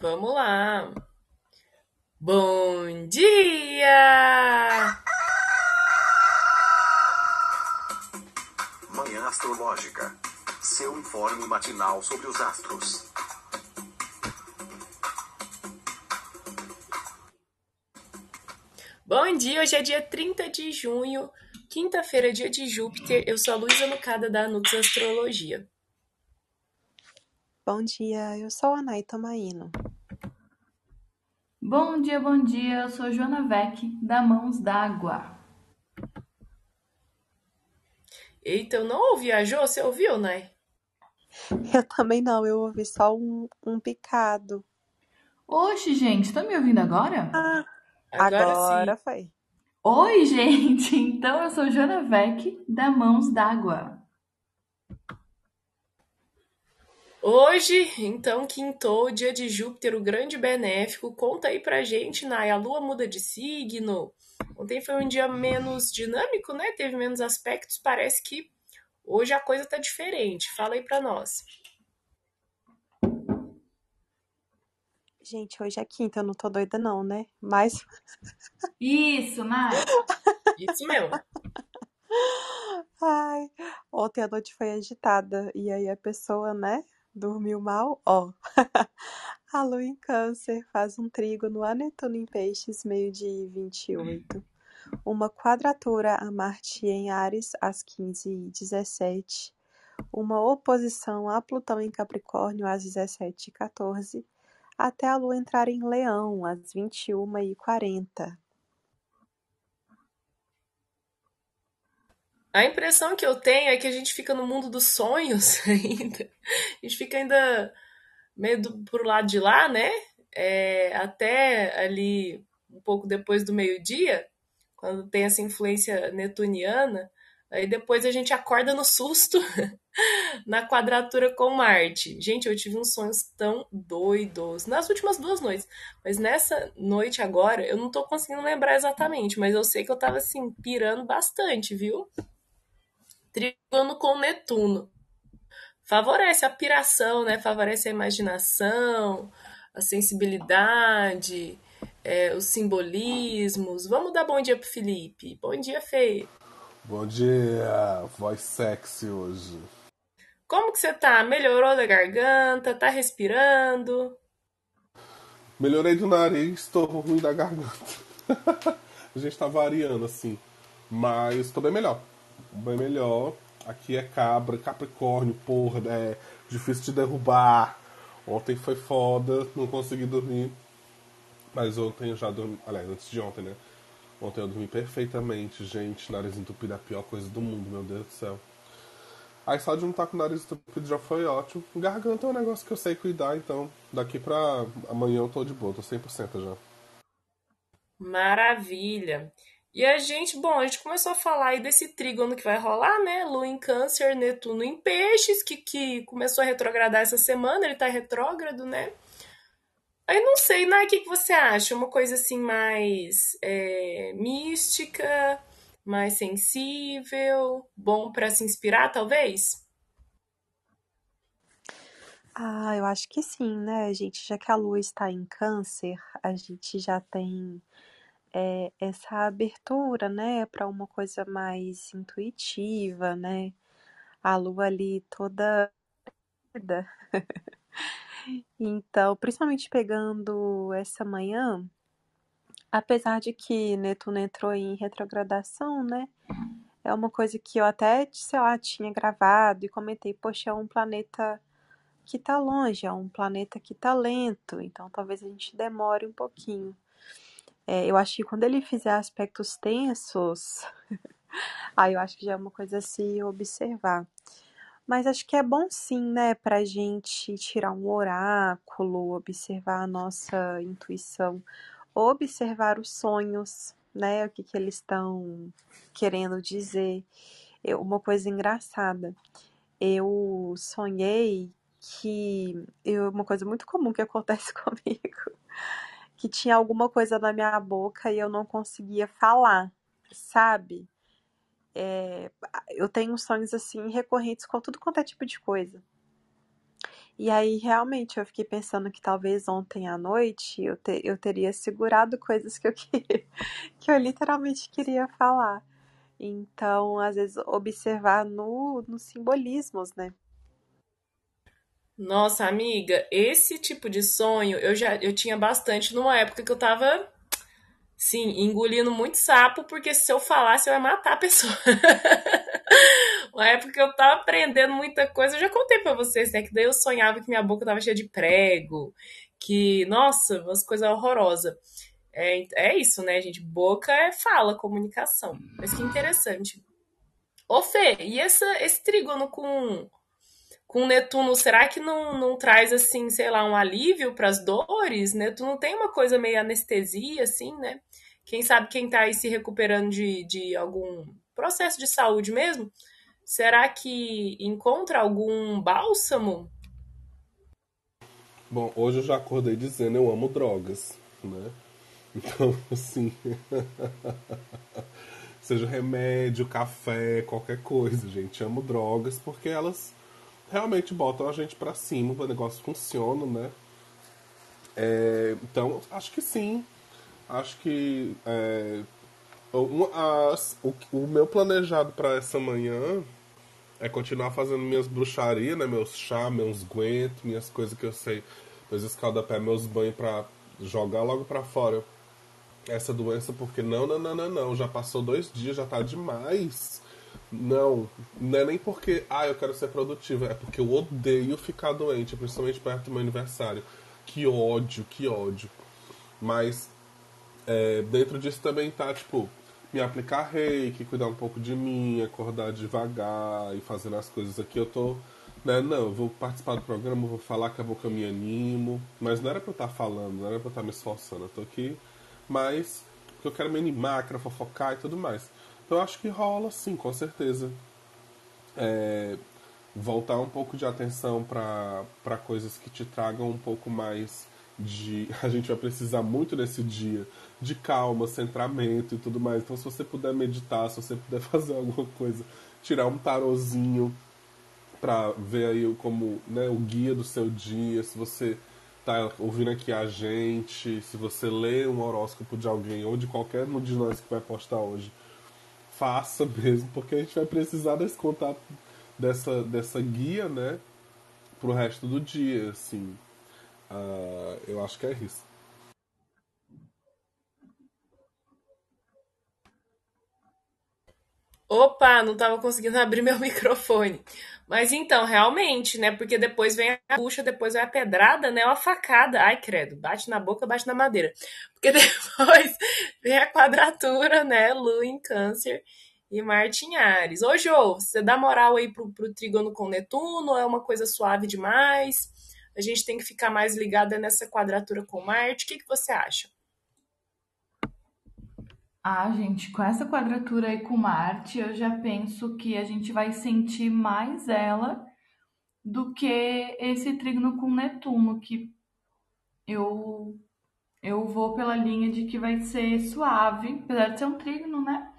Vamos lá. Bom dia! Manhã Astrológica. Seu informe matinal sobre os astros. Bom dia, hoje é dia 30 de junho, quinta-feira, dia de Júpiter. Eu sou a Luísa Nucada da Nux Astrologia. Bom dia, eu sou a Nay Tomaino. Bom dia, bom dia, eu sou Joana Vec, da Mãos d'Água. Eita, eu não ouvi a Jo, você ouviu, Nay? Eu também não, eu ouvi só um, um picado. Oxe, gente, tá me ouvindo agora? Ah, Agora, agora sim. foi. Oi, gente! Então eu sou Joana Vec, da Mãos d'Água. Hoje, então, quintou, dia de Júpiter, o grande benéfico. Conta aí pra gente, Nay, a lua muda de signo. Ontem foi um dia menos dinâmico, né? Teve menos aspectos. Parece que hoje a coisa tá diferente. Fala aí pra nós. Gente, hoje é quinta, eu não tô doida não, né? Mas, Isso, Nai! Isso mesmo. ai, ontem a noite foi agitada e aí a pessoa, né, dormiu mal, ó. A lua em câncer faz um trígono a Netuno em peixes, meio de 28. Uma quadratura a Marte em Ares, às 15h17. Uma oposição a Plutão em Capricórnio, às 17h14. Até a lua entrar em Leão, às 21h40. A impressão que eu tenho é que a gente fica no mundo dos sonhos ainda. A gente fica ainda meio do, pro lado de lá, né? É, até ali um pouco depois do meio-dia, quando tem essa influência netuniana, aí depois a gente acorda no susto na quadratura com Marte. Gente, eu tive uns sonhos tão doidos nas últimas duas noites, mas nessa noite agora eu não tô conseguindo lembrar exatamente, mas eu sei que eu tava assim pirando bastante, viu? Trígono com Netuno. Favorece a piração, né? Favorece a imaginação, a sensibilidade, é, os simbolismos. Vamos dar bom dia pro Felipe. Bom dia, Fê. Bom dia, voz sexy hoje. Como que você tá? Melhorou da garganta? Tá respirando? Melhorei do nariz, tô ruim da garganta. A gente tá variando assim, mas tô bem melhor. Bem melhor. Aqui é cabra, capricórnio, porra, é difícil de derrubar. Ontem foi foda, não consegui dormir. Mas ontem eu já dormi. Aliás, antes de ontem, né? Ontem eu dormi perfeitamente, gente. Nariz entupido é a pior coisa do mundo, meu Deus do céu. Aí só de não estar com o nariz entupido já foi ótimo. Garganta é um negócio que eu sei cuidar, então daqui pra amanhã eu tô de boa, tô 100% já. Maravilha. E a gente, bom, a gente começou a falar aí desse trígono que vai rolar, né? Lua em Câncer, Netuno em Peixes, que, que começou a retrogradar essa semana, ele tá retrógrado, né? Aí não sei, Nai, o que, que você acha? Uma coisa assim mais é, mística, mais sensível, bom pra se inspirar, talvez? Ah, eu acho que sim, né, gente? Já que a lua está em câncer, a gente já tem é, essa abertura, né, para uma coisa mais intuitiva, né? A lua ali toda. Então, principalmente pegando essa manhã, apesar de que Netuno entrou em retrogradação, né? É uma coisa que eu até, sei lá, tinha gravado e comentei, poxa, é um planeta que tá longe, é um planeta que tá lento, então talvez a gente demore um pouquinho. É, eu acho que quando ele fizer aspectos tensos, aí eu acho que já é uma coisa a se observar. Mas acho que é bom sim, né, pra gente tirar um oráculo, observar a nossa intuição, observar os sonhos, né, o que que eles estão querendo dizer. Eu, uma coisa engraçada, eu sonhei que eu, uma coisa muito comum que acontece comigo, que tinha alguma coisa na minha boca e eu não conseguia falar, sabe? É, eu tenho sonhos assim recorrentes com tudo quanto é tipo de coisa. E aí, realmente, eu fiquei pensando que talvez ontem à noite eu, te, eu teria segurado coisas que eu queria, que eu literalmente queria falar. Então, às vezes, observar no, nos simbolismos, né? Nossa, amiga, esse tipo de sonho eu já eu tinha bastante numa época que eu tava, sim, engolindo muito sapo, porque se eu falasse eu ia matar a pessoa. Uma época que eu tava aprendendo muita coisa, eu já contei pra vocês, né? Que daí eu sonhava que minha boca tava cheia de prego, que, nossa, umas coisas horrorosas. É, é isso, né, gente? Boca é fala, comunicação. Mas que interessante. Ô, Fê, e essa, esse trígono com, com Netuno, será que não, não traz, assim, sei lá, um alívio para as dores? Netuno tem uma coisa meio anestesia, assim, né? Quem sabe quem tá aí se recuperando de, de algum processo de saúde mesmo, será que encontra algum bálsamo? Bom, hoje eu já acordei dizendo eu amo drogas, né? Então, assim. seja remédio, café, qualquer coisa, gente. Amo drogas porque elas realmente botam a gente para cima, o negócio funciona, né? É, então, acho que sim. Acho que é, o, o meu planejado para essa manhã é continuar fazendo minhas bruxarias, né? Meus chá, meus guentos, minhas coisas que eu sei, meus escaldapé, meus banhos para jogar logo para fora essa doença, porque não, não, não, não, não, já passou dois dias, já tá demais. Não, não é nem porque, ah, eu quero ser produtiva, é porque eu odeio ficar doente, principalmente perto do meu aniversário. Que ódio, que ódio. Mas é, dentro disso também tá, tipo, me aplicar reiki, cuidar um pouco de mim, acordar devagar e fazendo as coisas aqui. Eu tô, né, não, eu vou participar do programa, vou falar que a boca eu me animo, mas não era pra eu estar tá falando, não era pra eu estar tá me esforçando. Eu tô aqui mas porque eu quero me animar, quero fofocar e tudo mais. Então acho que rola sim, com certeza. É, voltar um pouco de atenção para coisas que te tragam um pouco mais de. A gente vai precisar muito nesse dia de calma, centramento e tudo mais. Então, se você puder meditar, se você puder fazer alguma coisa, tirar um tarozinho para ver aí como né, o guia do seu dia, se você tá ouvindo aqui a gente, se você lê um horóscopo de alguém ou de qualquer um de nós que vai postar hoje, faça mesmo, porque a gente vai precisar desse contato, dessa, dessa guia, né, pro resto do dia, assim. Uh, eu acho que é isso. Opa, não estava conseguindo abrir meu microfone. Mas então, realmente, né? Porque depois vem a bucha, depois vem a pedrada, né? Uma facada. Ai, credo, bate na boca, bate na madeira. Porque depois vem a quadratura, né? Lua em câncer e Marte em Ares. Ô, Jô, você dá moral aí pro, pro trígono com Netuno? É uma coisa suave demais? A gente tem que ficar mais ligada nessa quadratura com Marte. O que, que você acha? Ah, gente, com essa quadratura aí com Marte, eu já penso que a gente vai sentir mais ela do que esse trígono com Netuno, que eu eu vou pela linha de que vai ser suave, apesar de ser um trígono, né?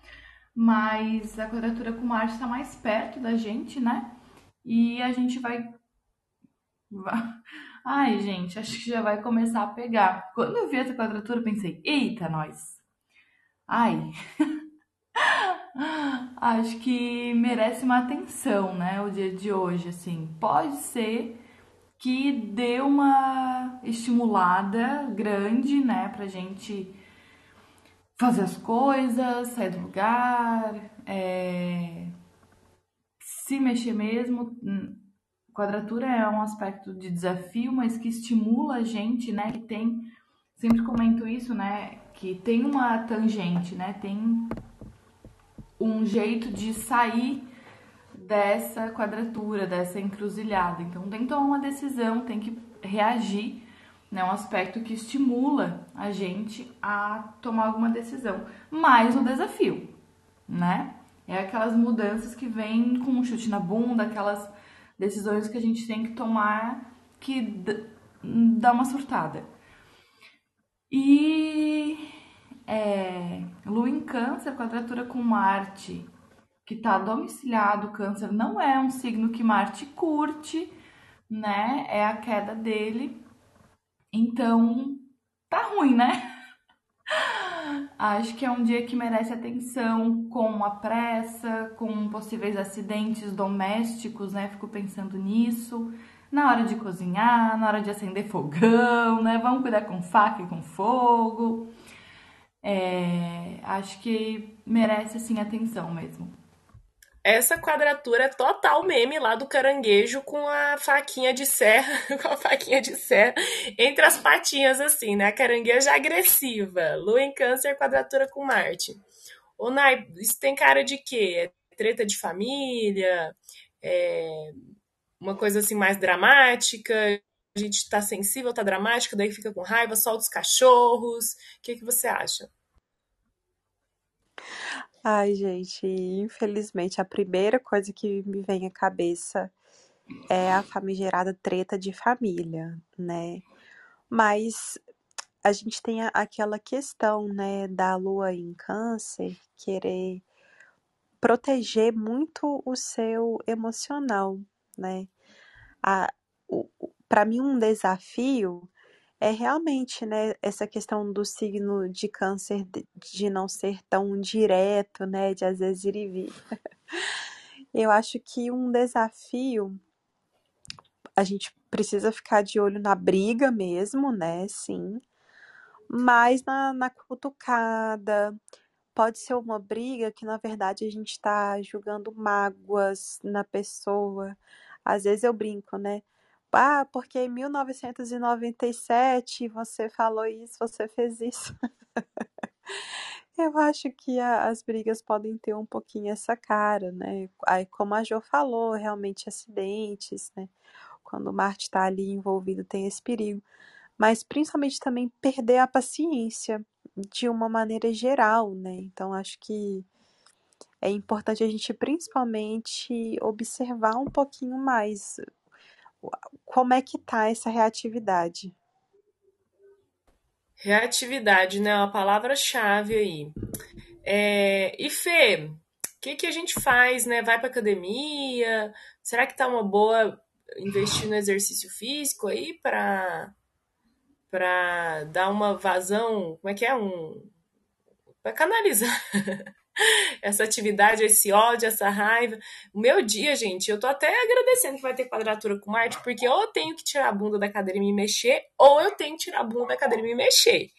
Mas a quadratura com Marte está mais perto da gente, né? E a gente vai. Ai, gente, acho que já vai começar a pegar. Quando eu vi essa quadratura, eu pensei, eita, nós! Ai, acho que merece uma atenção, né? O dia de hoje, assim. Pode ser que dê uma estimulada grande, né, pra gente fazer as coisas, sair do lugar, é... se mexer mesmo. Quadratura é um aspecto de desafio, mas que estimula a gente, né? Que tem, sempre comento isso, né? Que tem uma tangente, né? Tem um jeito de sair dessa quadratura, dessa encruzilhada. Então tem que tomar uma decisão, tem que reagir, né? Um aspecto que estimula a gente a tomar alguma decisão. Mais um desafio, né? É aquelas mudanças que vêm com um chute na bunda, aquelas decisões que a gente tem que tomar que dá uma surtada. E é, Lua em Câncer, quadratura com Marte, que está domiciliado, Câncer não é um signo que Marte curte, né? É a queda dele. Então, tá ruim, né? Acho que é um dia que merece atenção com a pressa, com possíveis acidentes domésticos, né? Fico pensando nisso. Na hora de cozinhar, na hora de acender fogão, né? Vamos cuidar com faca e com fogo. É, acho que merece assim atenção mesmo. Essa quadratura é total meme lá do caranguejo com a faquinha de serra, com a faquinha de serra entre as patinhas, assim, né? A carangueja agressiva. Lua em câncer, quadratura com Marte. Ô, Nai, isso tem cara de quê? É treta de família? É uma coisa assim mais dramática? A gente tá sensível, tá dramático, daí fica com raiva, solta os cachorros. O que, que você acha? Ai, gente, infelizmente a primeira coisa que me vem à cabeça é a famigerada treta de família, né? Mas a gente tem aquela questão, né, da lua em câncer querer proteger muito o seu emocional, né? Para mim um desafio é realmente, né, essa questão do signo de câncer de, de não ser tão direto, né, de às vezes ir e vir. Eu acho que um desafio a gente precisa ficar de olho na briga mesmo, né? Sim. Mas na, na cutucada. Pode ser uma briga que, na verdade, a gente está julgando mágoas na pessoa. Às vezes eu brinco, né? Ah, porque em 1997 você falou isso, você fez isso. Eu acho que a, as brigas podem ter um pouquinho essa cara, né? Aí, como a Jo falou, realmente acidentes, né? Quando o Marte está ali envolvido, tem esse perigo. Mas principalmente também perder a paciência de uma maneira geral, né? Então acho que é importante a gente principalmente observar um pouquinho mais como é que tá essa reatividade? Reatividade, né? Uma palavra-chave aí. É, e Fê, o que, que a gente faz, né? Vai pra academia? Será que tá uma boa investir no exercício físico aí para para dar uma vazão, como é que é um para canalizar essa atividade, esse ódio, essa raiva. O meu dia, gente, eu tô até agradecendo que vai ter quadratura com Marte, porque ou eu tenho que tirar a bunda da cadeira e me mexer, ou eu tenho que tirar a bunda da cadeira e me mexer.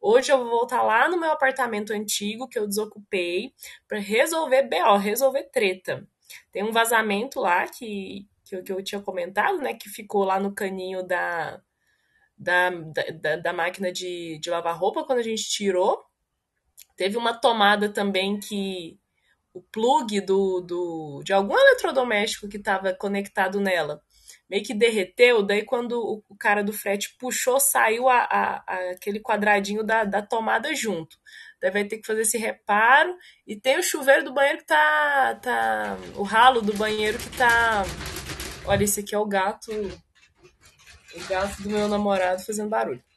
Hoje eu vou voltar lá no meu apartamento antigo que eu desocupei para resolver BO, resolver treta. Tem um vazamento lá que, que, eu, que eu tinha comentado, né? Que ficou lá no caninho da, da, da, da máquina de, de lavar roupa quando a gente tirou. Teve uma tomada também que o plug do, do de algum eletrodoméstico que estava conectado nela meio que derreteu. Daí, quando o cara do frete puxou, saiu a, a, a, aquele quadradinho da, da tomada junto. Daí vai ter que fazer esse reparo. E tem o chuveiro do banheiro que tá. tá o ralo do banheiro que tá. Olha, esse aqui é o gato. O gato do meu namorado fazendo barulho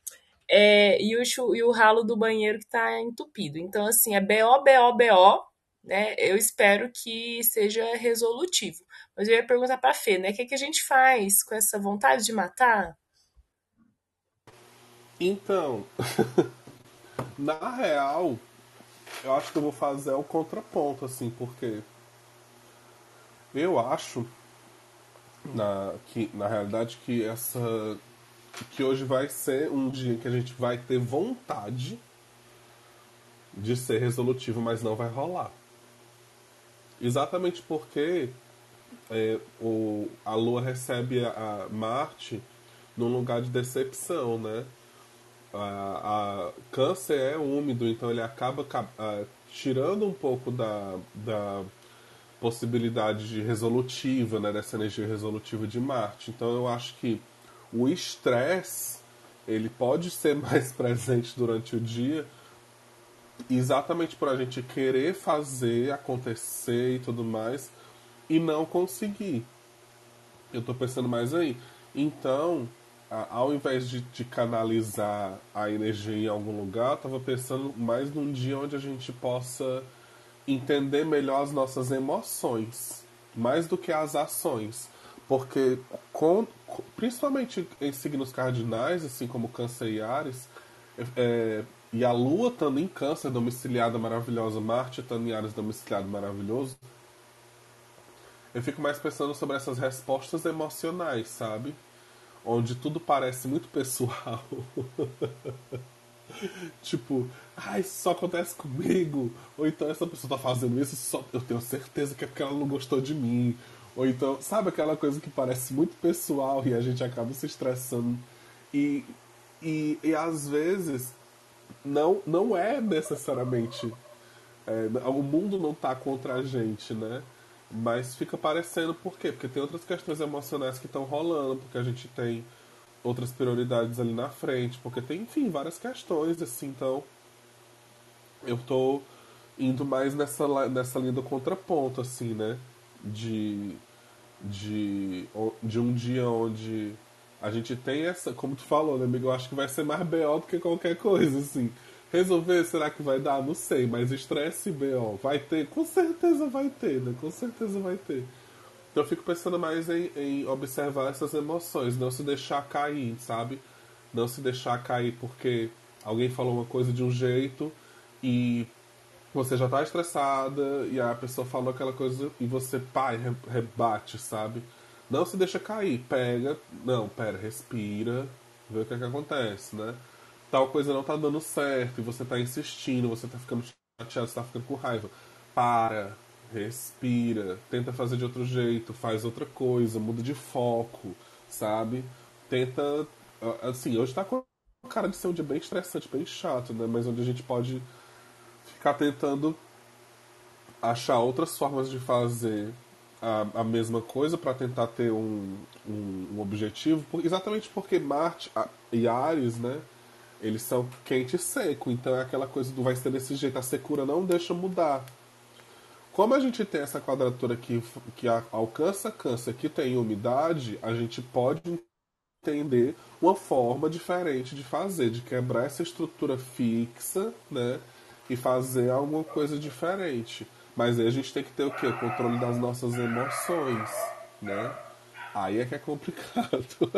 é, e, o, e o ralo do banheiro que está entupido. Então, assim, é BO, BO, BO, né? Eu espero que seja resolutivo. Mas eu ia perguntar para a Fê, né? O que, é que a gente faz com essa vontade de matar? Então, na real, eu acho que eu vou fazer o contraponto, assim, porque eu acho na, que, na realidade que essa que hoje vai ser um dia que a gente vai ter vontade de ser resolutivo, mas não vai rolar. Exatamente porque é, o, a Lua recebe a, a, Marte num lugar de decepção, né? A, a câncer é úmido, então ele acaba a, tirando um pouco da, da possibilidade de resolutiva, né? Dessa energia resolutiva de Marte. Então eu acho que o estresse ele pode ser mais presente durante o dia exatamente por a gente querer fazer acontecer e tudo mais e não conseguir. Eu estou pensando mais aí. Então, ao invés de, de, canalizar a energia em algum lugar, eu estava pensando mais num dia onde a gente possa entender melhor as nossas emoções, mais do que as ações. Porque, com, principalmente em signos cardinais, assim como Câncer e Ares, é, e a Lua estando em Câncer, domiciliada maravilhosa, Marte estando em Ares, domiciliado maravilhoso, eu fico mais pensando sobre essas respostas emocionais, sabe? Onde tudo parece muito pessoal. tipo, ah, isso só acontece comigo. Ou então essa pessoa tá fazendo isso, só eu tenho certeza que é porque ela não gostou de mim. Ou então, sabe aquela coisa que parece muito pessoal e a gente acaba se estressando. E, e, e às vezes não, não é necessariamente. É, o mundo não tá contra a gente, né? Mas fica parecendo por quê? Porque tem outras questões emocionais que estão rolando, porque a gente tem outras prioridades ali na frente, porque tem, enfim, várias questões, assim, então eu tô indo mais nessa, nessa linha do contraponto, assim, né? De, de, de um dia onde a gente tem essa, como tu falou, né, amigo? Eu acho que vai ser mais BO do que qualquer coisa, assim. Resolver, será que vai dar? Não sei, mas estresse BO vai ter? Com certeza vai ter, né? Com certeza vai ter. Então eu fico pensando mais em, em observar essas emoções, não se deixar cair, sabe? Não se deixar cair porque alguém falou uma coisa de um jeito e você já tá estressada e a pessoa falou aquela coisa e você, pai, rebate, sabe? Não se deixa cair, pega, não, pera, respira, vê o que é que acontece, né? tal coisa não tá dando certo e você tá insistindo, você tá ficando chateado, você tá ficando com raiva. Para, respira, tenta fazer de outro jeito, faz outra coisa, muda de foco, sabe? Tenta. Assim, hoje tá com cara de ser um dia bem estressante, bem chato, né? Mas onde a gente pode ficar tentando achar outras formas de fazer a, a mesma coisa para tentar ter um, um, um objetivo, exatamente porque Marte a, e Ares, né? Eles são quente e seco, então é aquela coisa do vai ser desse jeito, a secura não deixa mudar. Como a gente tem essa quadratura que, que alcança câncer, que tem umidade, a gente pode entender uma forma diferente de fazer, de quebrar essa estrutura fixa, né? E fazer alguma coisa diferente. Mas aí a gente tem que ter o quê? O controle das nossas emoções, né? Aí é que é complicado.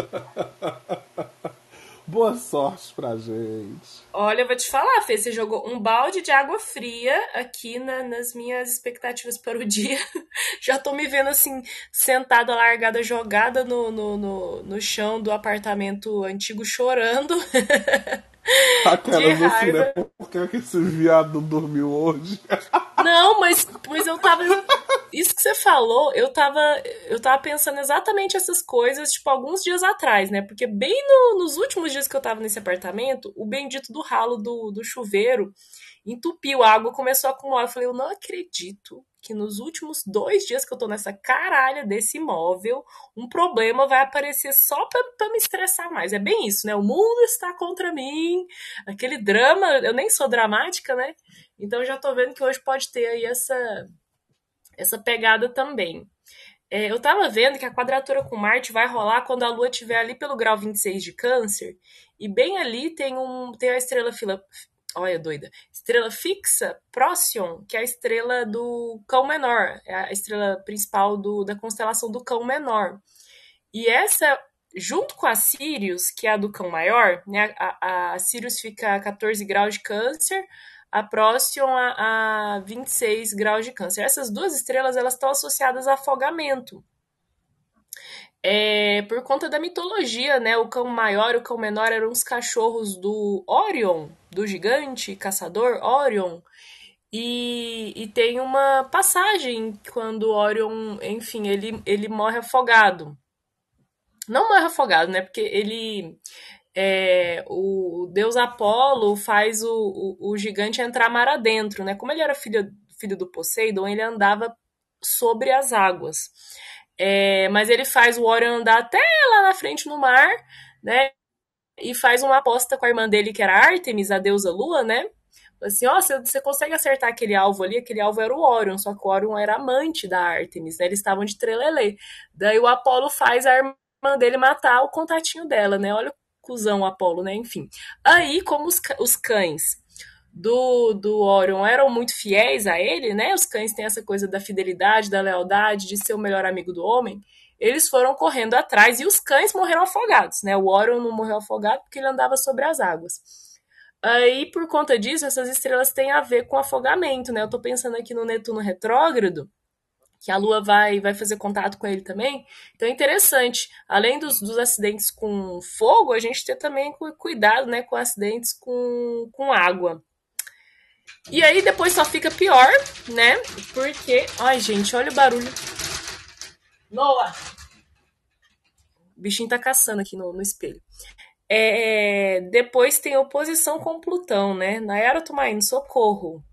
Boa sorte pra gente. Olha, eu vou te falar, Fê, você jogou um balde de água fria aqui na, nas minhas expectativas para o dia. Já tô me vendo assim, sentada, largada, jogada no, no, no, no chão do apartamento antigo, chorando. Aquelas assim, né? Por que esse viado dormiu hoje? Não, mas, mas eu tava. Isso que você falou, eu tava, eu tava pensando exatamente essas coisas, tipo, alguns dias atrás, né? Porque bem no, nos últimos dias que eu tava nesse apartamento, o bendito do ralo do, do chuveiro entupiu, a água começou a acumular. Eu falei, eu não acredito que nos últimos dois dias que eu tô nessa caralha desse imóvel, um problema vai aparecer só pra, pra me estressar mais. É bem isso, né? O mundo está contra mim, aquele drama. Eu nem sou dramática, né? Então já tô vendo que hoje pode ter aí essa, essa pegada também. É, eu tava vendo que a quadratura com Marte vai rolar quando a Lua estiver ali pelo grau 26 de Câncer, e bem ali tem, um, tem a estrela fila, olha doida, estrela fixa, Procyon, que é a estrela do Cão Menor, é a estrela principal do, da constelação do Cão Menor. E essa, junto com a Sirius, que é a do Cão Maior, né, a, a Sirius fica a 14 graus de Câncer, a Procyon a, a 26 graus de Câncer. Essas duas estrelas elas estão associadas a afogamento é, por conta da mitologia, né? O cão maior e o cão menor eram os cachorros do Orion, do gigante caçador Orion. E, e tem uma passagem quando Orion, enfim, ele, ele morre afogado. Não morre afogado, né? Porque ele. É, o deus Apolo faz o, o, o, gigante entrar mar adentro, né? Como ele era filho, filho do Poseidon, ele andava sobre as águas. É, mas ele faz o Orion andar até lá na frente no mar, né? E faz uma aposta com a irmã dele, que era Artemis, a deusa lua, né? Assim, ó, você, você consegue acertar aquele alvo ali? Aquele alvo era o Orion, só que o Orion era amante da Artemis, né? Eles estavam de trelelê. Daí o Apolo faz a irmã dele matar o contatinho dela, né? Olha o cuzão o Apolo, né? Enfim. Aí, como os, os cães do, do Orion eram muito fiéis a ele, né? Os cães têm essa coisa da fidelidade, da lealdade, de ser o melhor amigo do homem. eles foram correndo atrás e os cães morreram afogados, né? O Orion não morreu afogado porque ele andava sobre as águas. Aí, por conta disso, essas estrelas têm a ver com afogamento, né? Eu tô pensando aqui no Netuno retrógrado, que a Lua vai, vai fazer contato com ele também. Então é interessante, além dos, dos acidentes com fogo, a gente ter também cuidado né, com acidentes com, com água. E aí depois só fica pior, né? Porque. Ai, gente, olha o barulho. Noah! O bichinho tá caçando aqui no, no espelho. É, depois tem oposição com Plutão, né? Nayara Tumaini, socorro.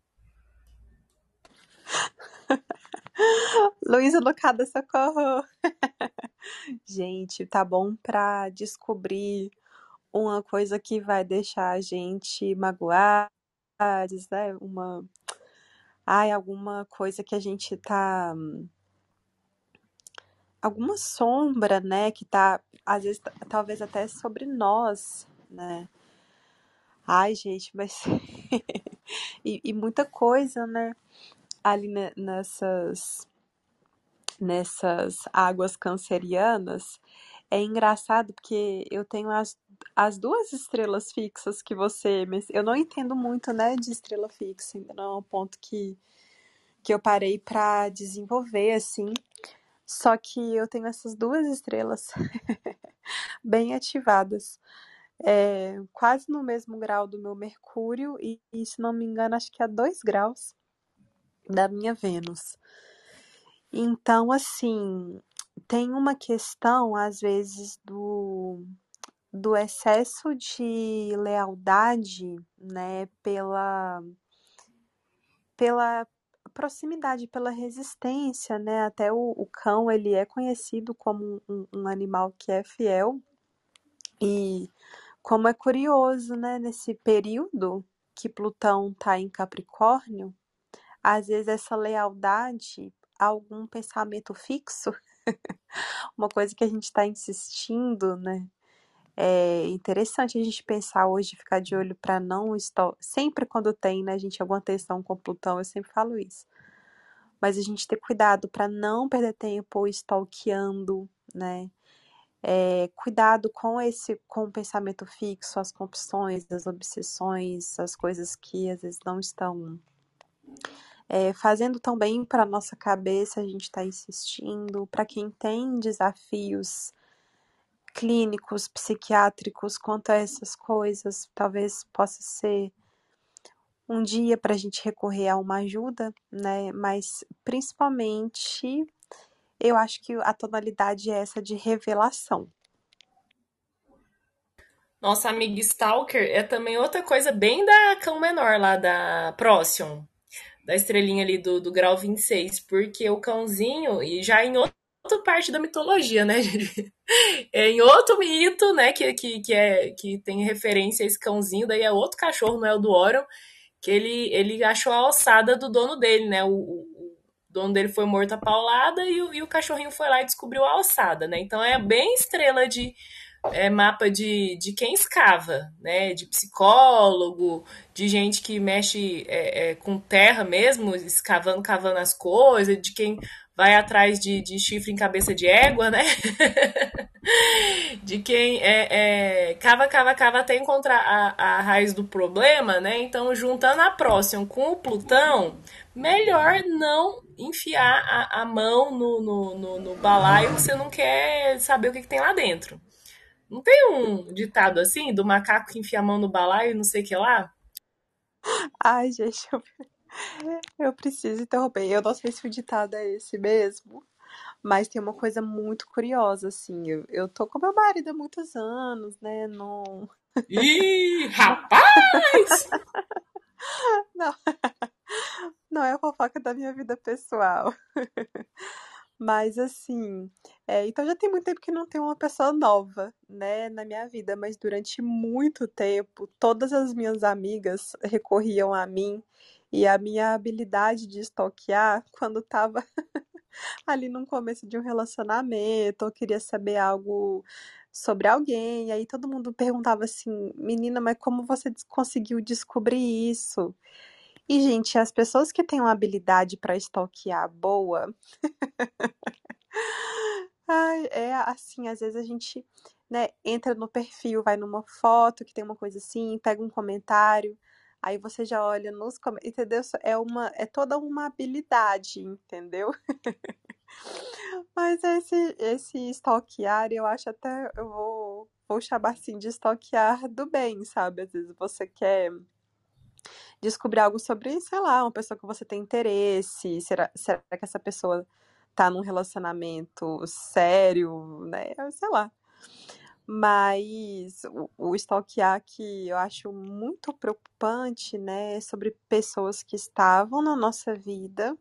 Luísa Lucada, socorro. gente, tá bom pra descobrir uma coisa que vai deixar a gente magoar, né? Uma. Ai, alguma coisa que a gente tá alguma sombra, né, que tá, às vezes, talvez até sobre nós, né? Ai, gente, mas. e, e, muita coisa, né? Ali nessas, nessas águas cancerianas. É engraçado porque eu tenho as, as duas estrelas fixas que você. Eu não entendo muito, né, de estrela fixa, ainda não é um ponto que, que eu parei para desenvolver, assim. Só que eu tenho essas duas estrelas bem ativadas. É, quase no mesmo grau do meu Mercúrio e, e, se não me engano, acho que a dois graus da minha Vênus. Então, assim, tem uma questão, às vezes, do, do excesso de lealdade, né, pela, pela proximidade, pela resistência, né? Até o, o cão ele é conhecido como um, um, animal que é fiel e como é curioso, né? Nesse período que Plutão está em Capricórnio, às vezes essa lealdade a algum pensamento fixo, uma coisa que a gente está insistindo, né? É interessante a gente pensar hoje, ficar de olho para não estar. Sempre quando tem, né, gente, alguma tensão com Plutão, eu sempre falo isso. Mas a gente ter cuidado para não perder tempo stalkeando, né? É, cuidado com esse com o pensamento fixo, as compulsões, as obsessões, as coisas que às vezes não estão é, fazendo tão bem para nossa cabeça, a gente está insistindo. Para quem tem desafios clínicos, psiquiátricos quanto a essas coisas. Talvez possa ser um dia para a gente recorrer a uma ajuda, né? Mas principalmente eu acho que a tonalidade é essa de revelação. Nossa amiga Stalker é também outra coisa bem da cão menor lá da Procyon, da estrelinha ali do, do grau 26, porque o cãozinho, e já em outro outra parte da mitologia, né? é em outro mito, né? Que, que, que, é, que tem referência a esse cãozinho, daí é outro cachorro, não é o do Orion, que ele, ele achou a ossada do dono dele, né? O, o, o dono dele foi morto a paulada e o, e o cachorrinho foi lá e descobriu a ossada, né? Então é bem estrela de é, mapa de, de quem escava, né? De psicólogo, de gente que mexe é, é, com terra mesmo, escavando, cavando as coisas, de quem vai atrás de, de chifre em cabeça de égua, né? de quem é, é, cava, cava, cava até encontrar a, a raiz do problema, né? Então, juntando a próxima com o Plutão, melhor não enfiar a, a mão no, no, no, no balaio que você não quer saber o que, que tem lá dentro. Não tem um ditado assim, do macaco que enfia a mão no balaio e não sei o que lá? Ai, gente, eu... Eu preciso interromper. Eu não sei se o ditado é esse mesmo, mas tem uma coisa muito curiosa, assim. Eu, eu tô com meu marido há muitos anos, né? Não. Ih, rapaz! Não. Não é a fofoca da minha vida pessoal. Mas assim, é, então já tem muito tempo que não tem uma pessoa nova, né, na minha vida, mas durante muito tempo, todas as minhas amigas recorriam a mim e a minha habilidade de stalkear, quando estava ali no começo de um relacionamento, ou queria saber algo sobre alguém, e aí todo mundo perguntava assim: menina, mas como você conseguiu descobrir isso? E, gente, as pessoas que têm uma habilidade para stalkear boa. Ai, é assim, às vezes a gente, né, entra no perfil, vai numa foto que tem uma coisa assim, pega um comentário, aí você já olha nos comentários, entendeu? É uma, é toda uma habilidade, entendeu? Mas esse, esse stalkear, eu acho até, eu vou, vou chamar assim de stalkear do bem, sabe? Às vezes você quer descobrir algo sobre, sei lá, uma pessoa que você tem interesse, será, será que essa pessoa tá num relacionamento sério, né? Sei lá. Mas o, o stalkear que eu acho muito preocupante, né, é sobre pessoas que estavam na nossa vida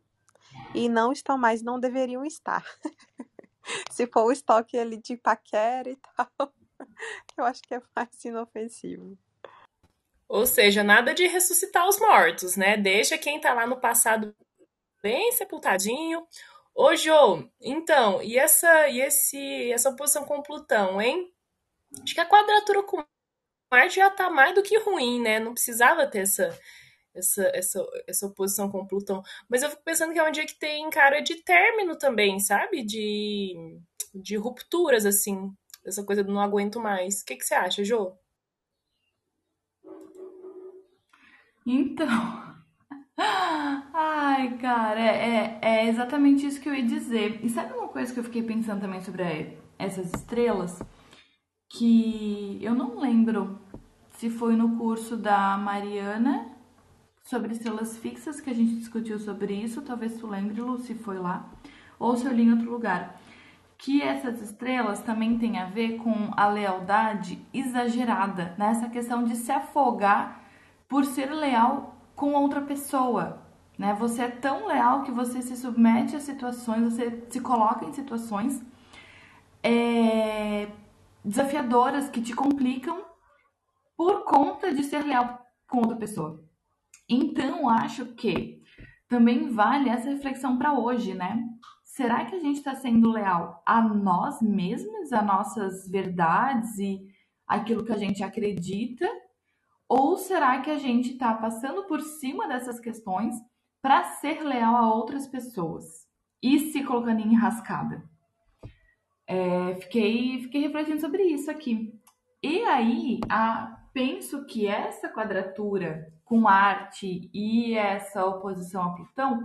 e não estão mais, não deveriam estar. Se for o estoque ali de paquera e tal, eu acho que é mais inofensivo. Ou seja, nada de ressuscitar os mortos, né? Deixa quem tá lá no passado bem sepultadinho. Ô, Jô, então, e essa, e esse, essa oposição com Plutão, hein? Acho que a quadratura com Marte já tá mais do que ruim, né? Não precisava ter essa, essa, essa, essa oposição com Plutão. Mas eu fico pensando que é um dia que tem cara de término também, sabe? De, de rupturas, assim. Essa coisa do não aguento mais. O que, que você acha, Jô? Então. Ai, cara, é, é, é exatamente isso que eu ia dizer. E sabe uma coisa que eu fiquei pensando também sobre essas estrelas? Que eu não lembro se foi no curso da Mariana sobre estrelas fixas que a gente discutiu sobre isso, talvez tu lembre, Lu, se foi lá, ou se eu li em outro lugar. Que essas estrelas também têm a ver com a lealdade exagerada, nessa né? questão de se afogar por ser leal com outra pessoa. Né? Você é tão leal que você se submete a situações, você se coloca em situações é, desafiadoras que te complicam por conta de ser leal com outra pessoa. Então, acho que também vale essa reflexão para hoje, né? Será que a gente está sendo leal a nós mesmos, a nossas verdades e aquilo que a gente acredita? Ou será que a gente está passando por cima dessas questões para ser leal a outras pessoas e se colocando em enrascada? É, fiquei, fiquei refletindo sobre isso aqui. E aí, a, penso que essa quadratura com Marte e essa oposição a Plutão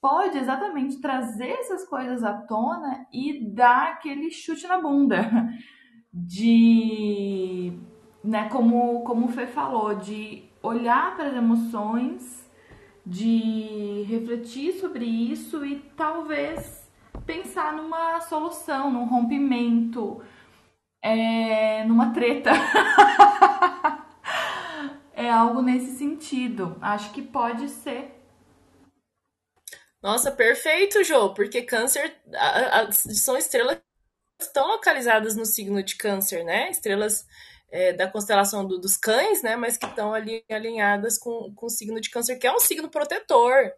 pode exatamente trazer essas coisas à tona e dar aquele chute na bunda de né, como, como o Fê falou, de olhar para as emoções, de refletir sobre isso e talvez pensar numa solução, num rompimento, é, numa treta. é algo nesse sentido. Acho que pode ser. Nossa, perfeito, Jô, porque câncer a, a, são estrelas estão localizadas no signo de câncer, né? Estrelas é, da constelação do, dos cães, né? Mas que estão ali alinhadas com, com o signo de câncer, que é um signo protetor,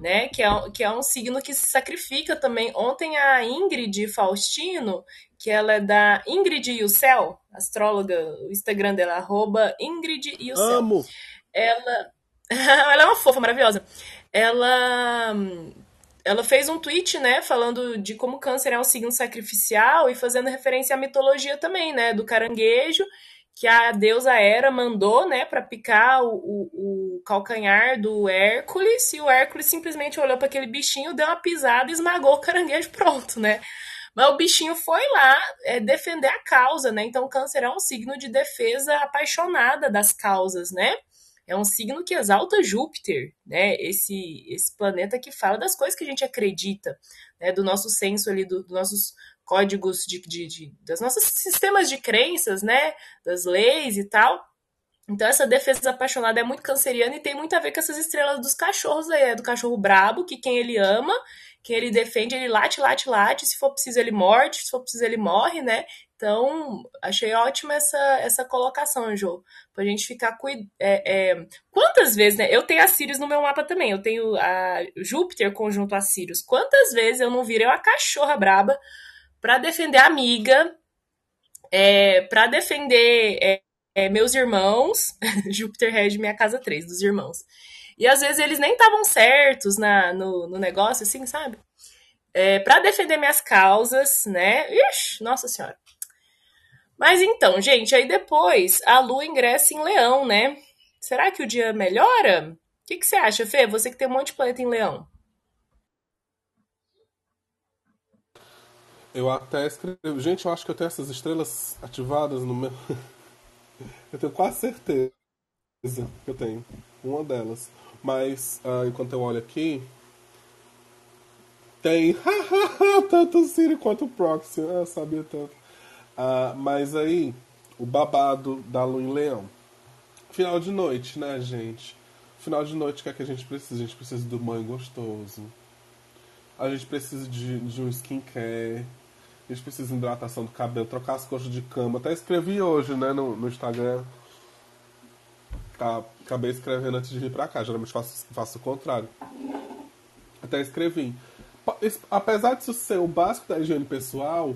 né? Que é, que é um signo que se sacrifica também. Ontem a Ingrid Faustino, que ela é da Ingrid e o Céu, astróloga, o Instagram dela, arroba Ingrid e o Céu. Amo! Ela, ela é uma fofa, maravilhosa. Ela ela fez um tweet, né, falando de como câncer é um signo sacrificial e fazendo referência à mitologia também, né, do caranguejo, que a deusa Hera mandou, né, para picar o, o, o, calcanhar do Hércules, e o Hércules simplesmente olhou para aquele bichinho, deu uma pisada e esmagou o caranguejo, pronto, né. Mas o bichinho foi lá é, defender a causa, né? Então, câncer é um signo de defesa apaixonada das causas, né? é um signo que exalta Júpiter, né? Esse, esse planeta que fala das coisas que a gente acredita, né? Do nosso senso ali, dos do nossos códigos de, de, de, das nossos sistemas de crenças, né? Das leis e tal. Então essa defesa apaixonada é muito canceriana e tem muito a ver com essas estrelas dos cachorros aí, é do cachorro brabo, que quem ele ama, quem ele defende, ele late, late, late, se for preciso ele morde, se for preciso ele morre, né? Então, achei ótima essa, essa colocação, Jô. Pra gente ficar cuidando. É, é... Quantas vezes, né? Eu tenho a Sirius no meu mapa também. Eu tenho a Júpiter conjunto a Sirius. Quantas vezes eu não virei uma cachorra braba para defender a amiga, é, para defender é, é, meus irmãos. Júpiter rege minha casa 3, dos irmãos. E às vezes eles nem estavam certos na, no, no negócio, assim, sabe? é, para defender minhas causas, né? Ixi, nossa senhora. Mas então, gente, aí depois a lua ingressa em leão, né? Será que o dia melhora? O que, que você acha, Fê? Você que tem um monte de planeta em leão. Eu até escrevi. Gente, eu acho que eu tenho essas estrelas ativadas no meu. eu tenho quase certeza que eu tenho. Uma delas. Mas, uh, enquanto eu olho aqui. Tem. tanto o Siri quanto o Proxy. Eu sabia tanto. Uh, mas aí, o babado da lua em leão. Final de noite, né, gente? Final de noite, o que é que a gente precisa? A gente precisa do banho gostoso. A gente precisa de, de um skincare precisa de hidratação do cabelo, trocar as coxas de cama. Até escrevi hoje, né, no, no Instagram. Acabei escrevendo antes de vir pra cá. Geralmente faço, faço o contrário. Até escrevi. Apesar disso ser o básico da higiene pessoal,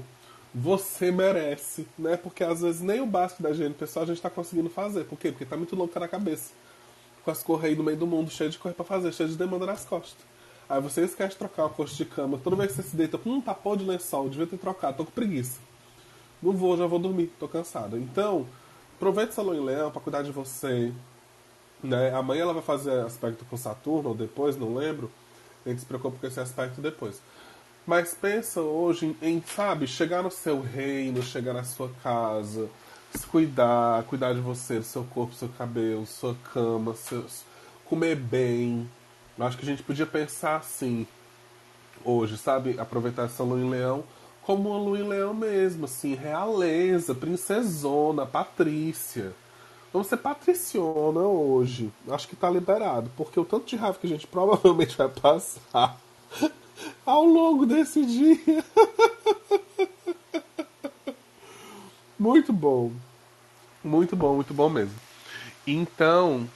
você merece, né? Porque às vezes nem o básico da higiene pessoal a gente tá conseguindo fazer. Por quê? Porque tá muito louco na cabeça. Com as correias no meio do mundo, cheio de coisa pra fazer, cheio de demanda nas costas. Aí você esquece de trocar o coxa de cama. Toda vez que você se deita com um tapão de lençol, devia ter trocado, tô com preguiça. Não vou, já vou dormir, tô cansada. Então, aproveite essa lua em leão pra cuidar de você. Né? Amanhã ela vai fazer aspecto com Saturno, ou depois, não lembro. A gente se preocupa com esse aspecto depois. Mas pensa hoje em, em, sabe, chegar no seu reino, chegar na sua casa, se cuidar, cuidar de você, do seu corpo, do seu cabelo, sua cama, seus, comer bem, eu acho que a gente podia pensar assim, hoje, sabe? Aproveitar essa lua em leão como uma lua em leão mesmo, assim, realeza, princesona, patrícia. Vamos ser patriciona hoje. Acho que tá liberado, porque o tanto de raiva que a gente provavelmente vai passar ao longo desse dia. muito bom. Muito bom, muito bom mesmo. Então,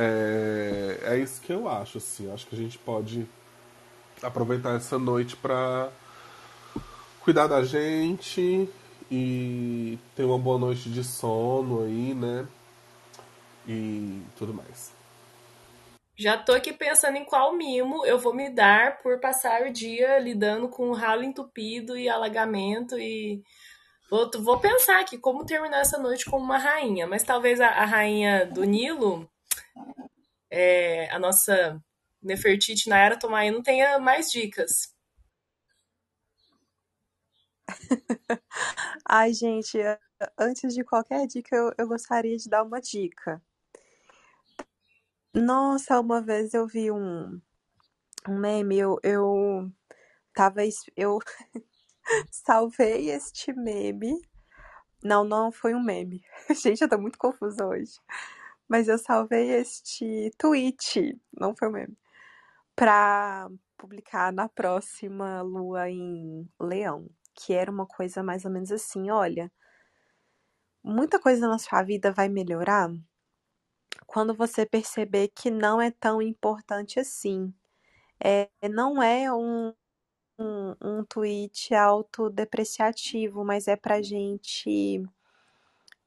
é, é isso que eu acho, assim. Acho que a gente pode aproveitar essa noite para cuidar da gente e ter uma boa noite de sono aí, né? E tudo mais. Já tô aqui pensando em qual mimo eu vou me dar por passar o dia lidando com ralo entupido e alagamento e vou, vou pensar aqui como terminar essa noite como uma rainha, mas talvez a, a rainha do Nilo é, a nossa Nefertiti na era Tomaí não tenha mais dicas. Ai, gente, antes de qualquer dica, eu, eu gostaria de dar uma dica. Nossa, uma vez eu vi um, um meme, eu, eu tava. Eu salvei este meme. Não, não foi um meme. Gente, eu tô muito confusa hoje. Mas eu salvei este tweet, não foi o meme, pra publicar na próxima lua em Leão. Que era uma coisa mais ou menos assim: olha, muita coisa na sua vida vai melhorar quando você perceber que não é tão importante assim. É, não é um, um, um tweet autodepreciativo, mas é pra gente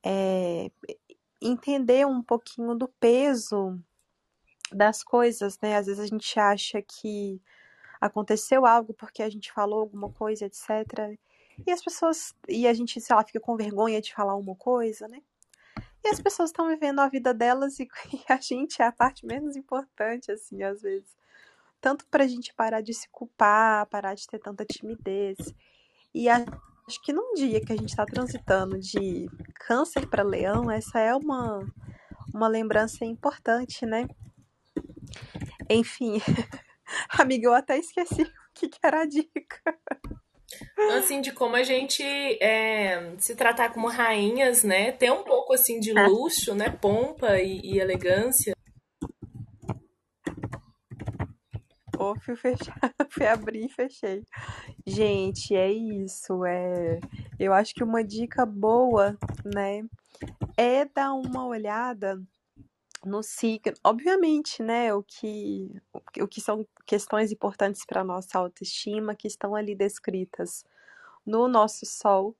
é, entender um pouquinho do peso das coisas, né? Às vezes a gente acha que aconteceu algo porque a gente falou alguma coisa, etc. E as pessoas. E a gente, sei lá, fica com vergonha de falar uma coisa, né? E as pessoas estão vivendo a vida delas e, e, a gente é a parte menos importante, assim, às vezes. Tanto pra gente parar de se culpar, parar de ter tanta timidez. E a acho que num dia que a gente está transitando de câncer para leão, essa é uma, uma lembrança importante, né? Enfim, amiga, eu até esqueci o que, que era a dica. Assim, de como a gente é, se tratar como rainhas, né? Ter um pouco assim de é. luxo, né? Pompa e, e elegância. Pô, fui fechar, fui abrir e fechei. Gente, é isso. É, eu acho que uma dica boa, né, é dar uma olhada no signo. Obviamente, né, o que, o que são questões importantes para nossa autoestima que estão ali descritas no nosso sol.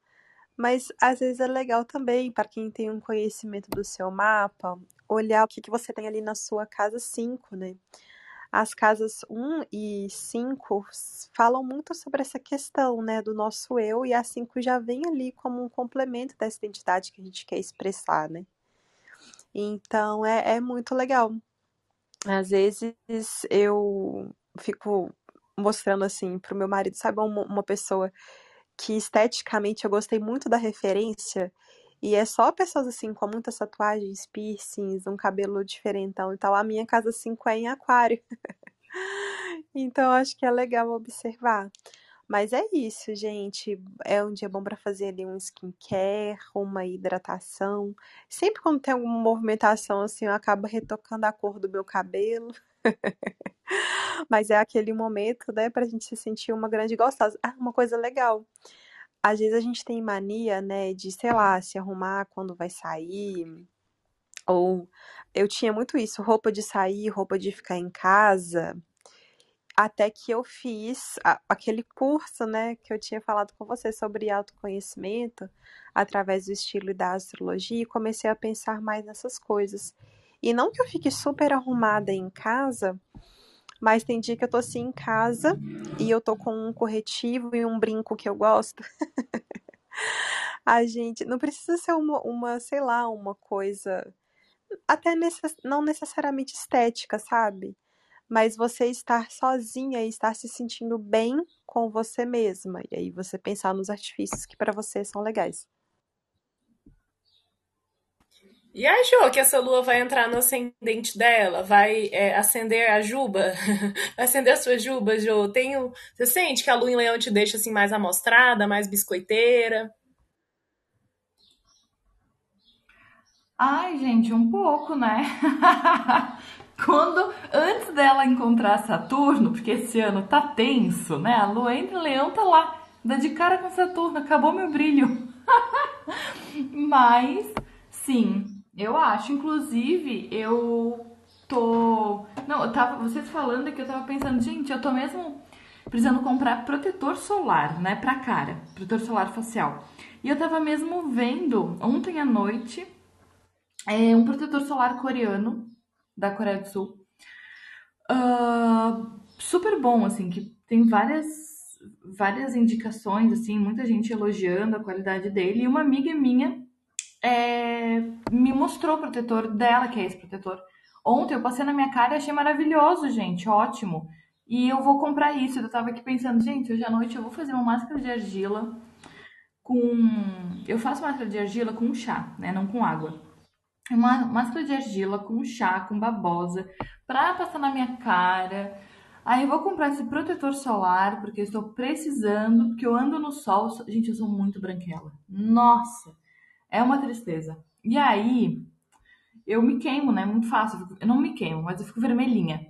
Mas às vezes é legal também, para quem tem um conhecimento do seu mapa, olhar o que, que você tem ali na sua casa 5, né? As casas 1 e 5 falam muito sobre essa questão, né, do nosso eu, e a 5 já vem ali como um complemento dessa identidade que a gente quer expressar, né? Então é, é muito legal. Às vezes eu fico mostrando assim pro meu marido, sabe, uma, uma pessoa que esteticamente eu gostei muito da referência. E é só pessoas assim com muitas tatuagens, piercings, um cabelo diferentão e tal. A minha casa 5 é em aquário. então acho que é legal observar. Mas é isso, gente. É um dia bom para fazer ali um skincare, uma hidratação. Sempre quando tem alguma movimentação assim, eu acabo retocando a cor do meu cabelo. Mas é aquele momento, né, pra gente se sentir uma grande gostosa. Ah, uma coisa legal. Às vezes a gente tem mania, né, de, sei lá, se arrumar quando vai sair. Ou eu tinha muito isso, roupa de sair, roupa de ficar em casa até que eu fiz a, aquele curso, né, que eu tinha falado com você sobre autoconhecimento através do estilo da astrologia e comecei a pensar mais nessas coisas. E não que eu fique super arrumada em casa, mas tem dia que eu tô assim em casa e eu tô com um corretivo e um brinco que eu gosto. a gente não precisa ser uma, uma sei lá, uma coisa até necess, não necessariamente estética, sabe? mas você estar sozinha e estar se sentindo bem com você mesma. E aí você pensar nos artifícios que para você são legais. E a Jo, que essa lua vai entrar no ascendente dela, vai é, acender a juba, vai acender a sua juba, Jo. Tenho, você sente que a lua em leão te deixa assim mais amostrada, mais biscoiteira? Ai, gente, um pouco, né? Quando, antes dela encontrar Saturno, porque esse ano tá tenso, né? A lua entra em leão, tá lá, dá de cara com Saturno, acabou meu brilho. Mas, sim, eu acho. Inclusive, eu tô. Não, eu tava. Vocês falando que eu tava pensando, gente, eu tô mesmo precisando comprar protetor solar, né? Pra cara, protetor solar facial. E eu tava mesmo vendo ontem à noite é, um protetor solar coreano da Coreia do Sul. Uh, super bom, assim, que tem várias várias indicações, assim, muita gente elogiando a qualidade dele. E uma amiga minha é, me mostrou o protetor dela, que é esse protetor. Ontem eu passei na minha cara e achei maravilhoso, gente, ótimo. E eu vou comprar isso. Eu tava aqui pensando, gente, hoje à noite eu vou fazer uma máscara de argila com. Eu faço máscara de argila com chá, né? Não com água uma máscara de argila com chá, com babosa, pra passar na minha cara. Aí eu vou comprar esse protetor solar, porque eu estou precisando, porque eu ando no sol. Gente, eu sou muito branquela. Nossa, é uma tristeza. E aí, eu me queimo, né? Muito fácil. Eu não me queimo, mas eu fico vermelhinha.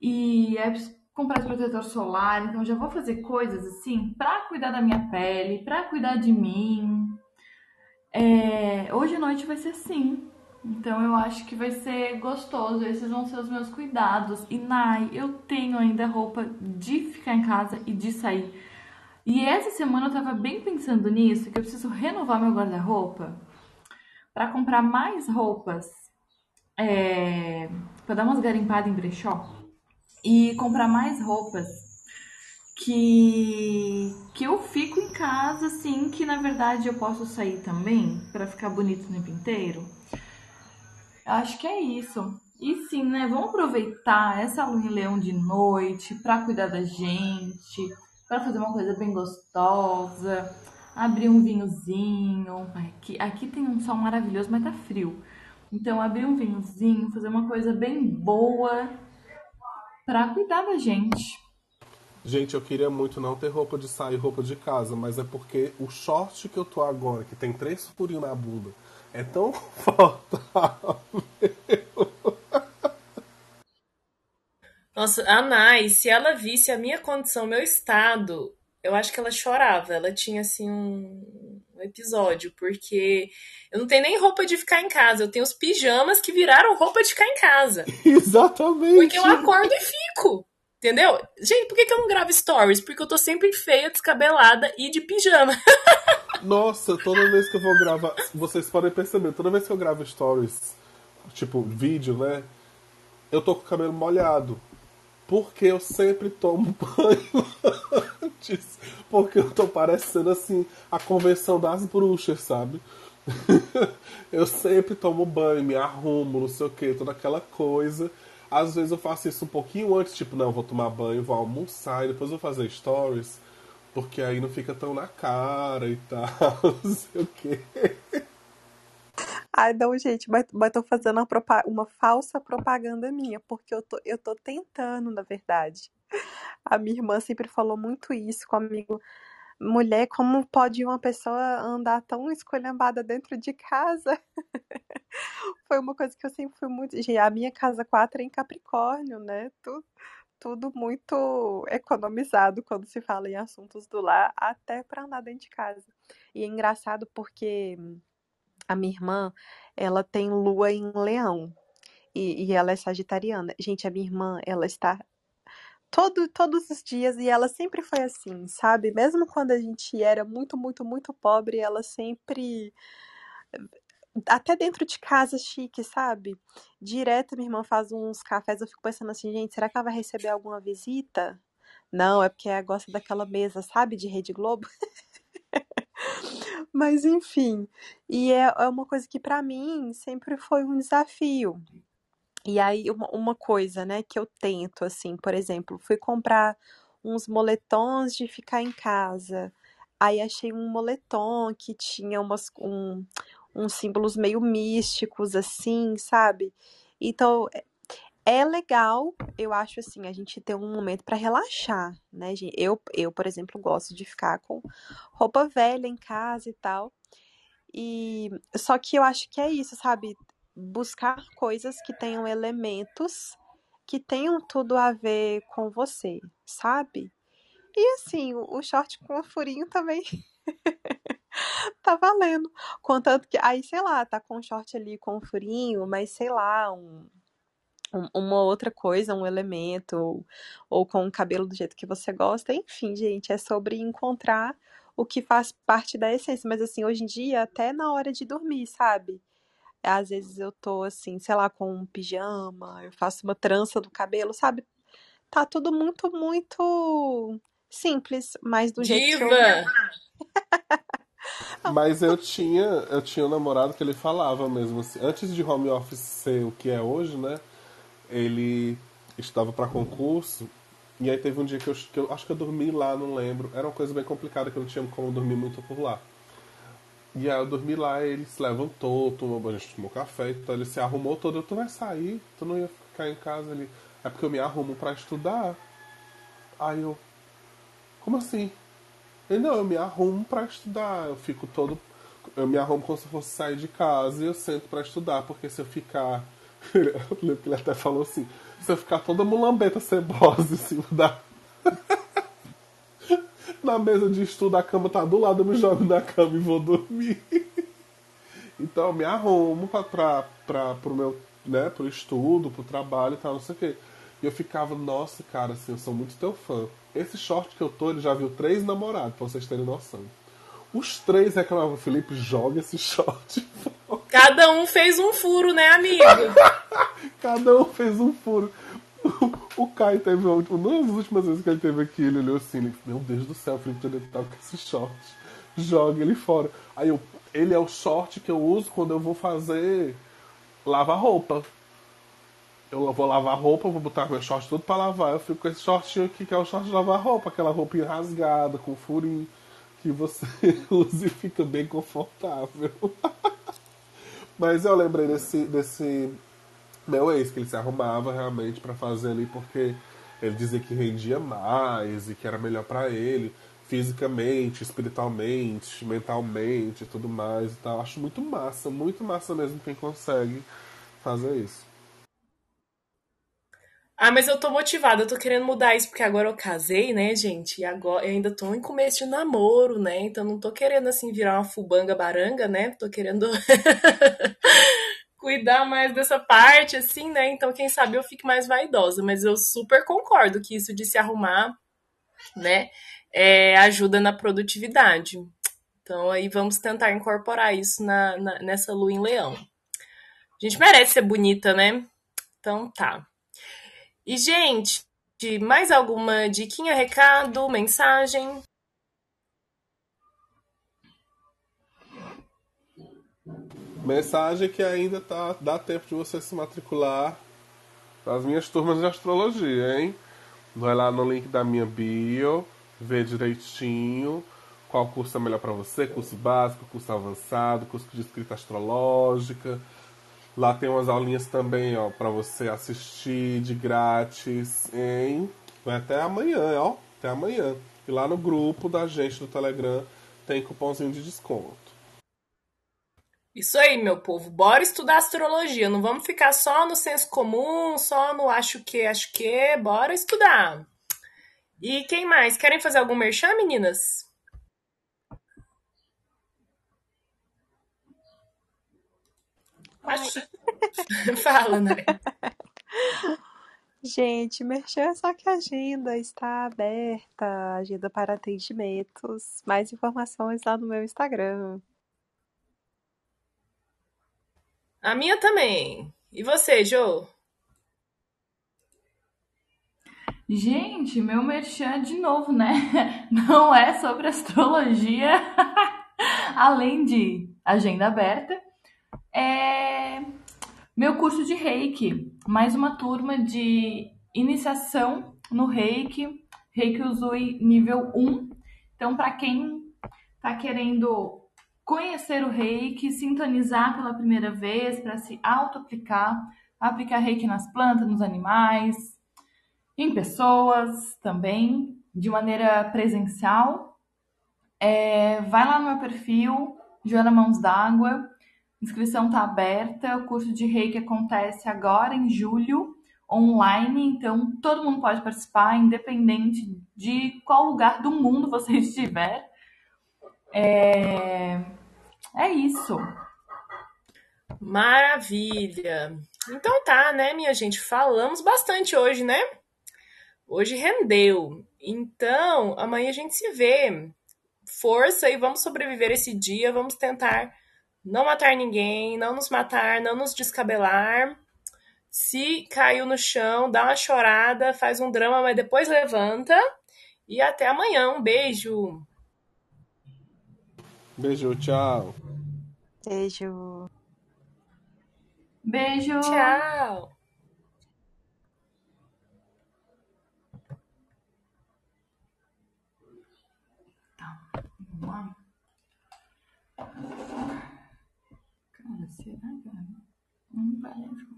E é comprar protetor solar, então já vou fazer coisas assim pra cuidar da minha pele, pra cuidar de mim, é, hoje à noite vai ser assim. Então eu acho que vai ser gostoso. Esses vão ser os meus cuidados. E Nai, eu tenho ainda roupa de ficar em casa e de sair. E essa semana eu tava bem pensando nisso, que eu preciso renovar meu guarda-roupa para comprar mais roupas. É, para dar umas garimpadas em brechó e comprar mais roupas que que eu fico em casa assim, que na verdade eu posso sair também para ficar bonito o tempo inteiro. Acho que é isso. E sim, né? Vamos aproveitar essa lua em leão de noite para cuidar da gente, para fazer uma coisa bem gostosa, abrir um vinhozinho. Aqui, aqui tem um sol maravilhoso, mas tá frio. Então, abrir um vinhozinho, fazer uma coisa bem boa para cuidar da gente. Gente, eu queria muito não ter roupa de sair, roupa de casa, mas é porque o short que eu tô agora, que tem três furinhos na bunda, é tão confortável. Nossa, a Nai, se ela visse a minha condição, meu estado, eu acho que ela chorava. Ela tinha, assim, um, episódio, porque eu não tenho nem roupa de ficar em casa. Eu tenho os pijamas que viraram roupa de ficar em casa. Exatamente. Porque eu acordo e fico. Entendeu? Gente, por que, que eu não gravo stories? Porque eu tô sempre feia, descabelada e de pijama. Nossa, toda vez que eu vou gravar. Vocês podem perceber, toda vez que eu gravo stories, tipo vídeo, né? eu tô com o cabelo molhado. Porque eu sempre tomo banho antes. Porque eu tô parecendo assim a convenção das bruxas, sabe? eu sempre tomo banho, me arrumo, não sei o que, toda aquela coisa. Às vezes eu faço isso um pouquinho antes, tipo, não, vou tomar banho, vou almoçar e depois vou fazer stories. Porque aí não fica tão na cara e tal, não sei o que. Ai, não, gente, mas, mas tô fazendo uma, uma falsa propaganda minha, porque eu tô, eu tô tentando, na verdade. A minha irmã sempre falou muito isso comigo. Mulher, como pode uma pessoa andar tão escolhambada dentro de casa? Foi uma coisa que eu sempre fui muito. A minha casa 4 é em Capricórnio, né? Tudo, tudo muito economizado quando se fala em assuntos do lar, até para andar dentro de casa. E é engraçado porque a minha irmã, ela tem lua em leão. E, e ela é sagitariana. Gente, a minha irmã, ela está todo, todos os dias e ela sempre foi assim, sabe? Mesmo quando a gente era muito, muito, muito pobre, ela sempre até dentro de casa chique, sabe? Direto minha irmã faz uns cafés, eu fico pensando assim, gente, será que ela vai receber alguma visita? Não, é porque ela gosta daquela mesa, sabe, de Rede Globo. Mas enfim, e é, é uma coisa que para mim sempre foi um desafio. E aí, uma, uma coisa, né, que eu tento, assim, por exemplo, fui comprar uns moletons de ficar em casa. Aí achei um moletom que tinha umas, um, uns símbolos meio místicos, assim, sabe? Então, é, legal, eu acho assim, a gente ter um momento para relaxar, né, gente? Eu, eu, por exemplo, gosto de ficar com roupa velha em casa e tal. E só que eu acho que é isso, sabe? Buscar coisas que tenham elementos que tenham tudo a ver com você, sabe? E assim, o short com furinho também tá valendo. Contanto que, aí, sei lá, tá com short ali com furinho, mas sei lá, um, uma outra coisa, um elemento, ou, ou com o cabelo do jeito que você gosta. Enfim, gente, é sobre encontrar o que faz parte da essência. Mas assim, hoje em dia, até na hora de dormir, sabe? Às vezes eu tô assim, sei lá, com um pijama, eu faço uma trança do cabelo, sabe? Tá tudo muito, muito simples, mas do jeito que eu. Mas eu tinha, eu tinha um namorado que ele falava mesmo assim, antes de home office ser o que é hoje, né? Ele estava para concurso e aí teve um dia que eu, que eu acho que eu dormi lá, não lembro. Era uma coisa bem complicada que eu não tinha como dormir muito por lá. E aí eu dormi lá, ele se levantou, tomou, a gente tomou café, então ele se arrumou todo. Tu vai sair? Tu não ia ficar em casa ali? É porque eu me arrumo para estudar. Aí eu, como assim? Ele, não, eu me arrumo para estudar. Eu fico todo, eu me arrumo como se fosse sair de casa e eu sento para estudar, porque se eu ficar, eu lembro que ele até falou assim, eu ficar toda mulambeta cebosa em cima da. na mesa de estudo, a cama tá do lado, eu me jogo na cama e vou dormir. então eu me arrumo pra, pra, pra, pro meu, né, pro estudo, pro trabalho e tal, não sei o quê. E eu ficava, nossa, cara, assim, eu sou muito teu fã. Esse short que eu tô, ele já viu três namorados, pra vocês terem noção. Os três reclamavam, Felipe, joga esse short. Cada um fez um furo, né, amigo? Cada um fez um furo. O Caio teve uma das últimas vezes que ele teve aqui, ele olhou assim, meu Deus do céu, o Felipe Toledo tá com esse short. Joga ele fora. Aí eu, ele é o short que eu uso quando eu vou fazer lavar roupa. Eu vou lavar roupa, vou botar meu short tudo pra lavar. Eu fico com esse shortinho aqui, que é o short de lavar roupa, aquela roupinha rasgada, com furinho que você usa e fica bem confortável. Mas eu lembrei desse, desse meu ex, que ele se arrumava realmente para fazer ali porque ele dizia que rendia mais e que era melhor para ele, fisicamente, espiritualmente, mentalmente e tudo mais e tal. Acho muito massa, muito massa mesmo quem consegue fazer isso. Ah, mas eu tô motivada, eu tô querendo mudar isso, porque agora eu casei, né, gente? E agora eu ainda tô em começo de namoro, né? Então não tô querendo, assim, virar uma fubanga baranga, né? Tô querendo cuidar mais dessa parte, assim, né? Então, quem sabe eu fique mais vaidosa. Mas eu super concordo que isso de se arrumar, né, é, ajuda na produtividade. Então, aí vamos tentar incorporar isso na, na, nessa lua em leão. A gente merece ser bonita, né? Então, tá. E, gente, mais alguma diquinha, recado, mensagem? Mensagem que ainda tá, dá tempo de você se matricular as minhas turmas de astrologia, hein? Vai lá no link da minha bio, vê direitinho qual curso é melhor para você, curso básico, curso avançado, curso de escrita astrológica. Lá tem umas aulinhas também, ó, para você assistir de grátis, hein? Vai até amanhã, ó, até amanhã. E lá no grupo da gente do Telegram tem cupomzinho de desconto. Isso aí, meu povo. Bora estudar astrologia. Não vamos ficar só no senso comum, só no acho que, acho que. Bora estudar. E quem mais? Querem fazer algum merchan, meninas? Acho... Fala, né? Gente, merchan só que a agenda está aberta, agenda para atendimentos. Mais informações lá no meu Instagram. A minha também. E você, Jo? Gente, meu merchan de novo, né? Não é sobre astrologia, além de agenda aberta. É meu curso de Reiki, mais uma turma de iniciação no Reiki, Reiki Usui nível 1. Então, para quem está querendo conhecer o reiki, sintonizar pela primeira vez para se auto-aplicar, aplicar reiki nas plantas, nos animais, em pessoas também, de maneira presencial. É, vai lá no meu perfil, Joana Mãos d'Água, inscrição está aberta, o curso de reiki acontece agora em julho, online, então todo mundo pode participar, independente de qual lugar do mundo você estiver. É, é isso. Maravilha. Então tá, né, minha gente? Falamos bastante hoje, né? Hoje rendeu. Então, amanhã a gente se vê. Força e vamos sobreviver esse dia. Vamos tentar não matar ninguém, não nos matar, não nos descabelar. Se caiu no chão, dá uma chorada, faz um drama, mas depois levanta. E até amanhã. Um beijo. Beijo, tchau. Beijo. Beijo. Tchau. Tá, vamos lá. Cara, será, cara? Não parece.